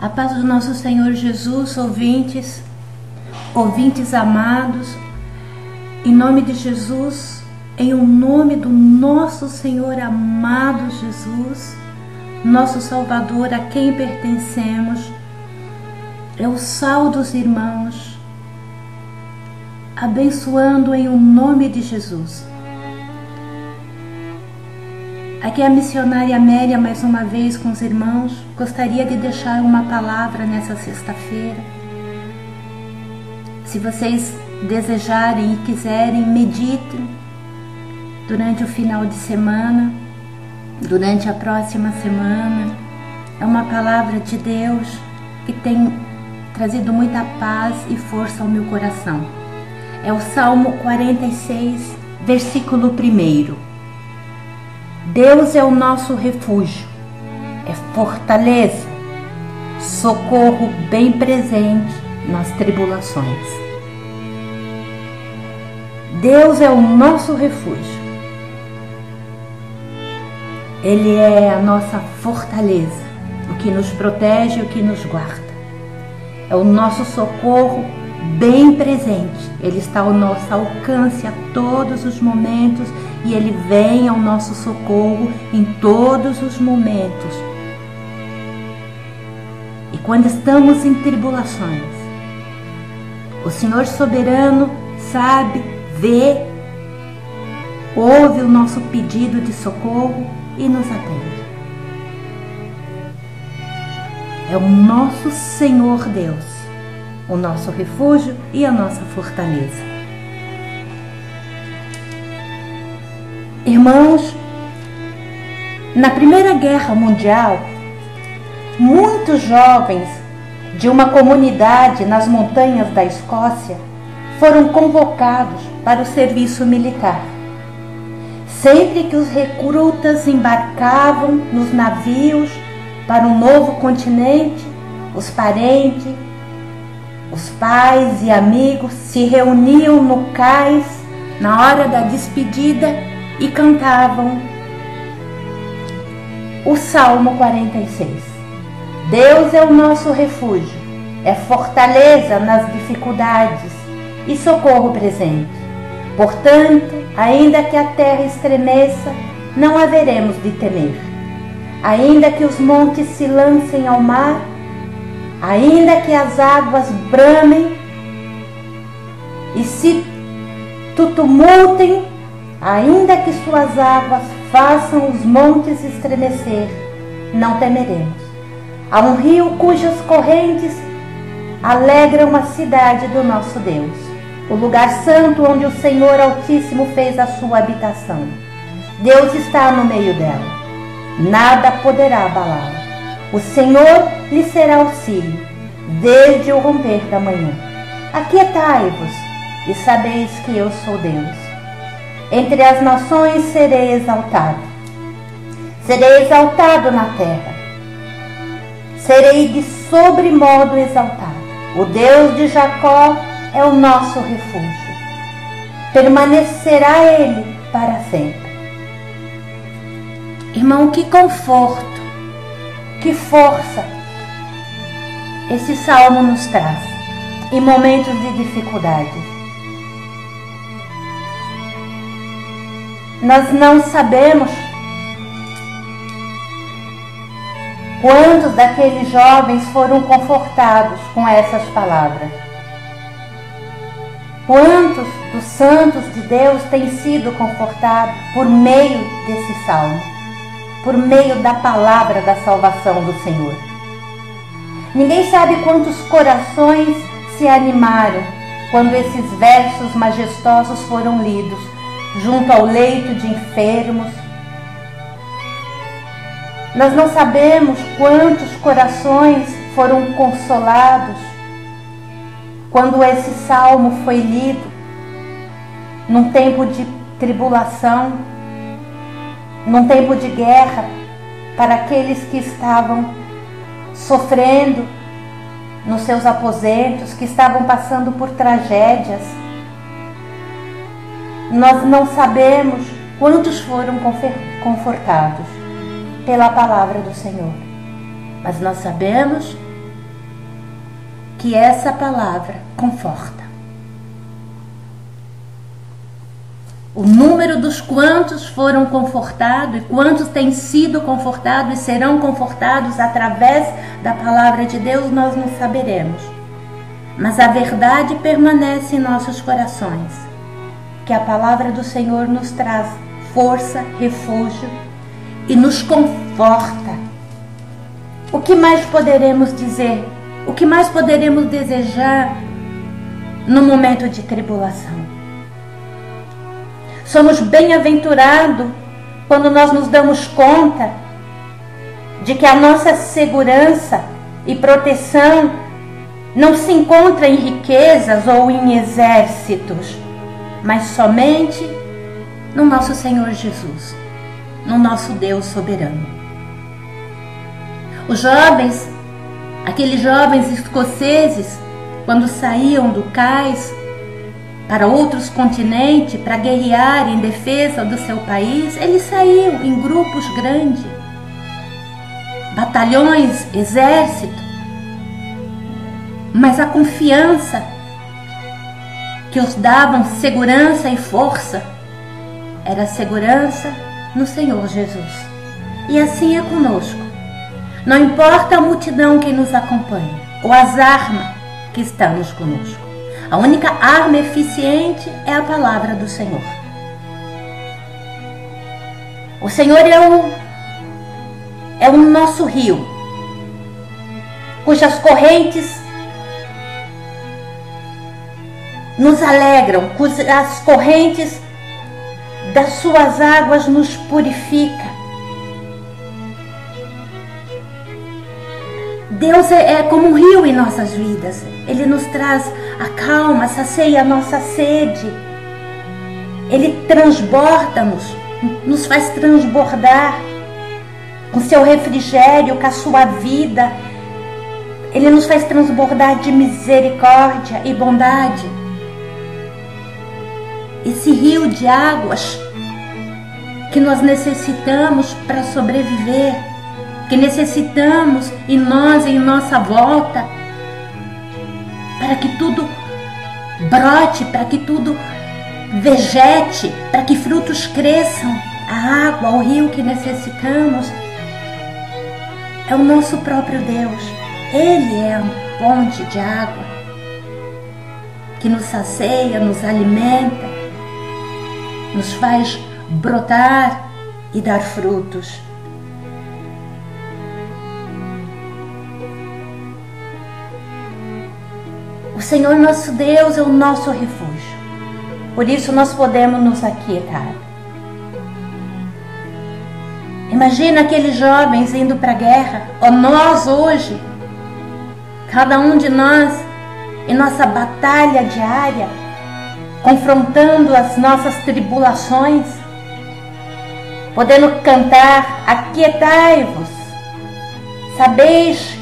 A paz do nosso Senhor Jesus, ouvintes, ouvintes amados, em nome de Jesus, em o nome do nosso Senhor amado Jesus, nosso Salvador, a quem pertencemos, é o sal dos irmãos, abençoando em o nome de Jesus. Aqui é a missionária Amélia, mais uma vez com os irmãos. Gostaria de deixar uma palavra nessa sexta-feira. Se vocês desejarem e quiserem, meditem durante o final de semana, durante a próxima semana. É uma palavra de Deus que tem trazido muita paz e força ao meu coração. É o Salmo 46, versículo 1. Deus é o nosso refúgio, é fortaleza, socorro bem presente nas tribulações. Deus é o nosso refúgio. Ele é a nossa fortaleza, o que nos protege e o que nos guarda. É o nosso socorro bem presente. Ele está ao nosso alcance a todos os momentos e ele vem ao nosso socorro em todos os momentos. E quando estamos em tribulações, o Senhor soberano sabe, vê, ouve o nosso pedido de socorro e nos atende. É o nosso Senhor Deus, o nosso refúgio e a nossa fortaleza. Irmãos, na Primeira Guerra Mundial, muitos jovens de uma comunidade nas montanhas da Escócia foram convocados para o serviço militar. Sempre que os recrutas embarcavam nos navios para um novo continente, os parentes, os pais e amigos se reuniam no cais na hora da despedida e cantavam o Salmo 46. Deus é o nosso refúgio, é fortaleza nas dificuldades e socorro presente. Portanto, ainda que a terra estremeça, não haveremos de temer. Ainda que os montes se lancem ao mar, ainda que as águas bramem e se tutumultem Ainda que suas águas façam os montes estremecer, não temeremos. Há um rio cujas correntes alegram a cidade do nosso Deus, o lugar santo onde o Senhor Altíssimo fez a sua habitação. Deus está no meio dela. Nada poderá abalá-la. O Senhor lhe será auxílio, desde o romper da manhã. Aquietai-vos e sabeis que eu sou Deus. Entre as nações serei exaltado. Serei exaltado na terra. Serei de sobremodo exaltado. O Deus de Jacó é o nosso refúgio. Permanecerá ele para sempre. Irmão, que conforto, que força esse salmo nos traz em momentos de dificuldades. Nós não sabemos quantos daqueles jovens foram confortados com essas palavras. Quantos dos santos de Deus têm sido confortados por meio desse salmo, por meio da palavra da salvação do Senhor. Ninguém sabe quantos corações se animaram quando esses versos majestosos foram lidos junto ao leito de enfermos. Nós não sabemos quantos corações foram consolados quando esse salmo foi lido num tempo de tribulação, num tempo de guerra, para aqueles que estavam sofrendo nos seus aposentos, que estavam passando por tragédias nós não sabemos quantos foram confortados pela palavra do Senhor, mas nós sabemos que essa palavra conforta. O número dos quantos foram confortados e quantos têm sido confortados e serão confortados através da palavra de Deus, nós não saberemos. Mas a verdade permanece em nossos corações, que a palavra do Senhor nos traz força, refúgio e nos conforta. O que mais poderemos dizer? O que mais poderemos desejar no momento de tribulação? Somos bem-aventurados quando nós nos damos conta de que a nossa segurança e proteção não se encontra em riquezas ou em exércitos, mas somente no nosso Senhor Jesus, no nosso Deus soberano. Os jovens, aqueles jovens escoceses, quando saíam do cais para outros continentes para guerrear em defesa do seu país, eles saíam em grupos grandes, batalhões, exército. Mas a confiança que os davam segurança e força era segurança no Senhor Jesus. E assim é conosco. Não importa a multidão que nos acompanha ou as armas que estamos conosco. A única arma eficiente é a palavra do Senhor. O Senhor é o, é o nosso rio, cujas correntes nos alegram, cujas correntes das suas águas nos purifica. Deus é, é, como um rio em nossas vidas. Ele nos traz a calma, sacia a nossa sede. Ele transborda-nos, nos faz transbordar com seu refrigério, com a sua vida. Ele nos faz transbordar de misericórdia e bondade. Esse rio de águas que nós necessitamos para sobreviver que necessitamos em nós, em nossa volta, para que tudo brote, para que tudo vegete, para que frutos cresçam, a água, o rio que necessitamos, é o nosso próprio Deus. Ele é a fonte de água que nos sacia, nos alimenta, nos faz brotar e dar frutos. O Senhor nosso Deus é o nosso refúgio. Por isso nós podemos nos aquietar. Imagina aqueles jovens indo para a guerra, ou nós hoje, cada um de nós em nossa batalha diária, confrontando as nossas tribulações, podendo cantar: Aquietai-vos, sabeis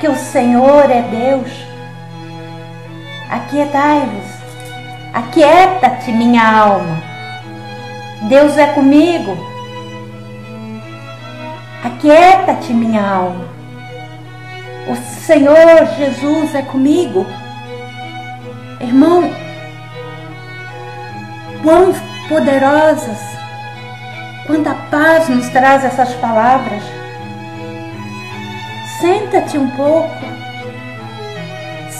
que o Senhor é Deus. Aquietai-vos, aquieta-te, minha alma. Deus é comigo. Aquieta-te, minha alma. O Senhor Jesus é comigo. Irmão, quão poderosas, quanta paz nos traz essas palavras. Senta-te um pouco,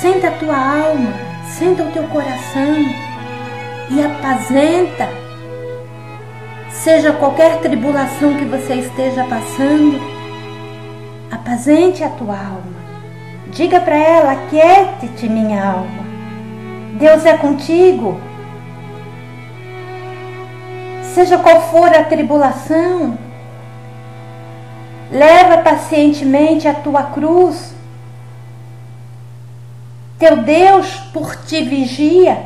senta a tua alma senta o teu coração e apazenta. Seja qualquer tribulação que você esteja passando, apazente a tua alma. Diga para ela: aquiete-te, minha alma. Deus é contigo. Seja qual for a tribulação, leva pacientemente a tua cruz teu Deus por ti vigia.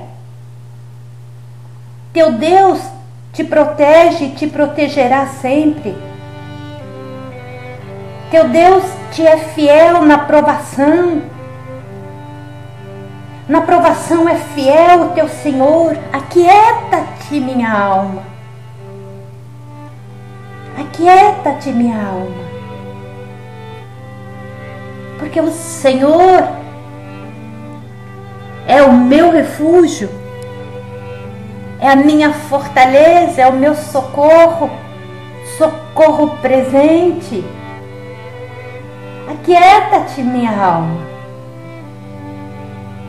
Teu Deus te protege e te protegerá sempre. Teu Deus te é fiel na provação. Na provação é fiel o teu Senhor. Aquieta-te, minha alma. Aquieta-te, minha alma porque o Senhor é o meu refúgio, é a minha fortaleza, é o meu socorro, socorro presente. Aquieta-te, minha alma.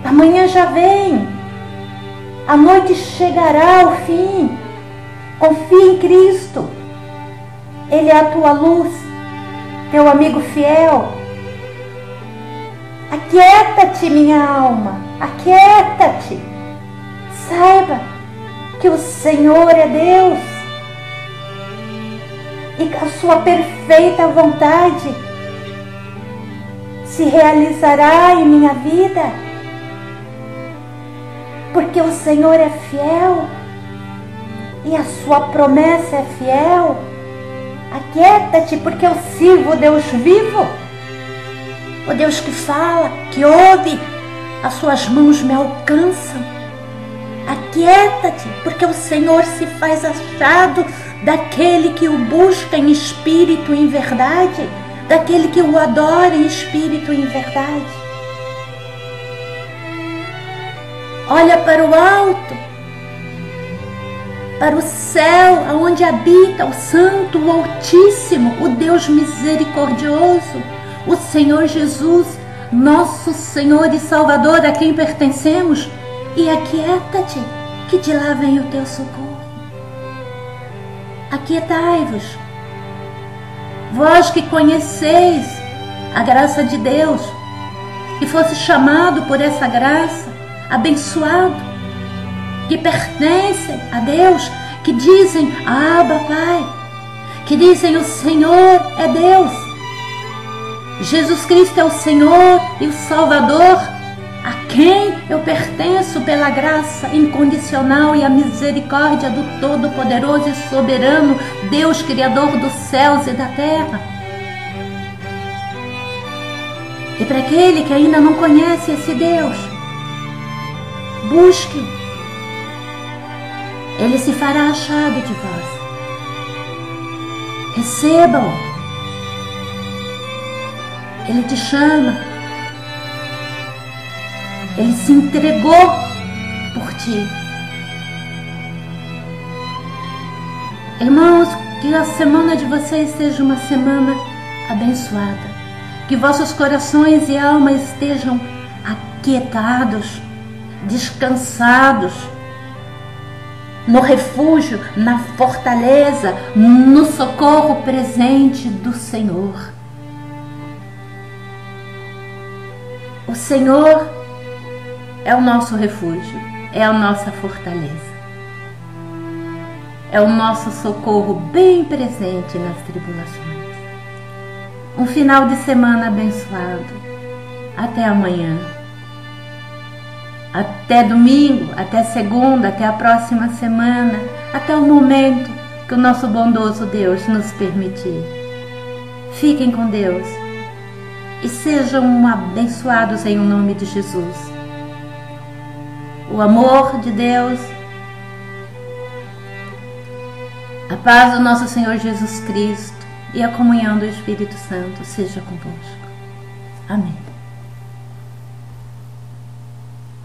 Amanhã já vem, a noite chegará ao fim. Confia em Cristo, Ele é a tua luz, teu amigo fiel. Aquieta-te, minha alma, aquieta-te. Saiba que o Senhor é Deus e a sua perfeita vontade se realizará em minha vida, porque o Senhor é fiel e a sua promessa é fiel. Aquieta-te, porque eu sirvo o Deus vivo, o Deus que fala, que ouve, as suas mãos me alcançam. Aquieta-te, porque o Senhor se faz achado daquele que o busca em espírito e em verdade, daquele que o adora em espírito e em verdade. Olha para o alto, para o céu, aonde habita o Santo, o Altíssimo, o Deus misericordioso, o Senhor Jesus, nosso Senhor e Salvador, a quem pertencemos e aquieta-te, que de lá vem o teu socorro. Aquietai-vos, vós que conheceis a graça de Deus, que fosse chamado por essa graça, abençoado, que pertencem a Deus, que dizem, Abba, Pai, que dizem, o Senhor é Deus. Jesus Cristo é o Senhor e o Salvador a quem eu pertenço pela graça incondicional e a misericórdia do Todo-Poderoso e Soberano Deus Criador dos céus e da terra. E para aquele que ainda não conhece esse Deus, busque. Ele se fará achado de vós. Receba-o. Ele te chama ele se entregou por ti. Irmãos, que a semana de vocês seja uma semana abençoada. Que vossos corações e almas estejam aquietados, descansados, no refúgio, na fortaleza, no socorro presente do Senhor. O Senhor é o nosso refúgio, é a nossa fortaleza. É o nosso socorro bem presente nas tribulações. Um final de semana abençoado. Até amanhã. Até domingo, até segunda, até a próxima semana, até o momento que o nosso bondoso Deus nos permitir. Fiquem com Deus e sejam abençoados em o nome de Jesus o amor de Deus, a paz do nosso Senhor Jesus Cristo e a comunhão do Espírito Santo seja convosco. Amém.